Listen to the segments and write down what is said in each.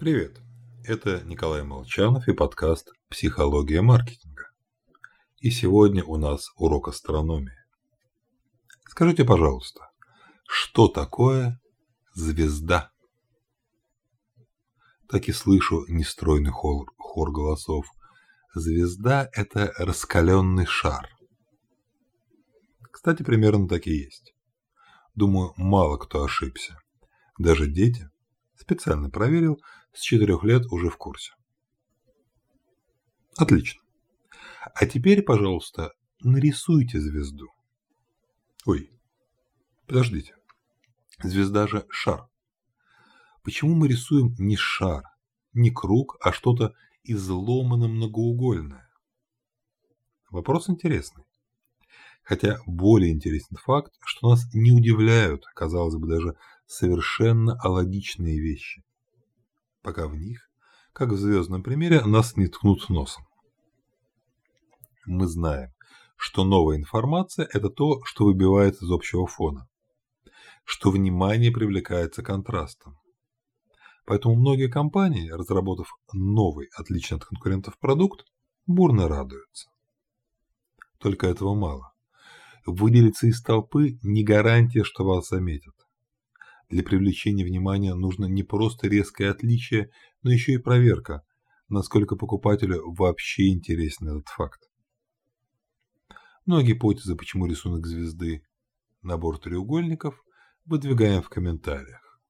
Привет, это Николай Молчанов и подкаст «Психология маркетинга». И сегодня у нас урок астрономии. Скажите, пожалуйста, что такое звезда? Так и слышу нестройный хор, хор голосов. Звезда – это раскаленный шар. Кстати, примерно так и есть. Думаю, мало кто ошибся. Даже дети, специально проверил, с четырех лет уже в курсе. Отлично. А теперь, пожалуйста, нарисуйте звезду. Ой, подождите. Звезда же шар. Почему мы рисуем не шар, не круг, а что-то изломанно многоугольное? Вопрос интересный. Хотя более интересен факт, что нас не удивляют, казалось бы, даже совершенно алогичные вещи пока в них, как в звездном примере, нас не ткнут носом. Мы знаем, что новая информация – это то, что выбивается из общего фона, что внимание привлекается контрастом. Поэтому многие компании, разработав новый, отличный от конкурентов продукт, бурно радуются. Только этого мало. Выделиться из толпы – не гарантия, что вас заметят. Для привлечения внимания нужно не просто резкое отличие, но еще и проверка, насколько покупателю вообще интересен этот факт. Ну а гипотезы, почему рисунок звезды – набор треугольников, выдвигаем в комментариях.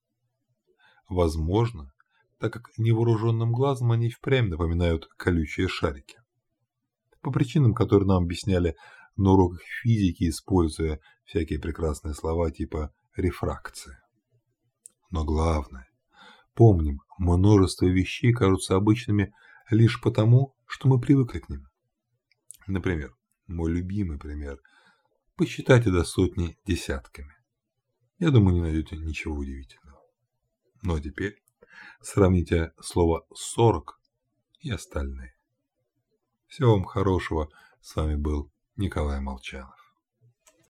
Возможно, так как невооруженным глазом они впрямь напоминают колючие шарики. По причинам, которые нам объясняли на уроках физики, используя всякие прекрасные слова типа рефракция. Но главное, помним, множество вещей кажутся обычными лишь потому, что мы привыкли к ним. Например, мой любимый пример. Посчитайте до сотни десятками. Я думаю, не найдете ничего удивительного. Но теперь сравните слово «сорок» и остальные. Всего вам хорошего. С вами был Николай Молчанов.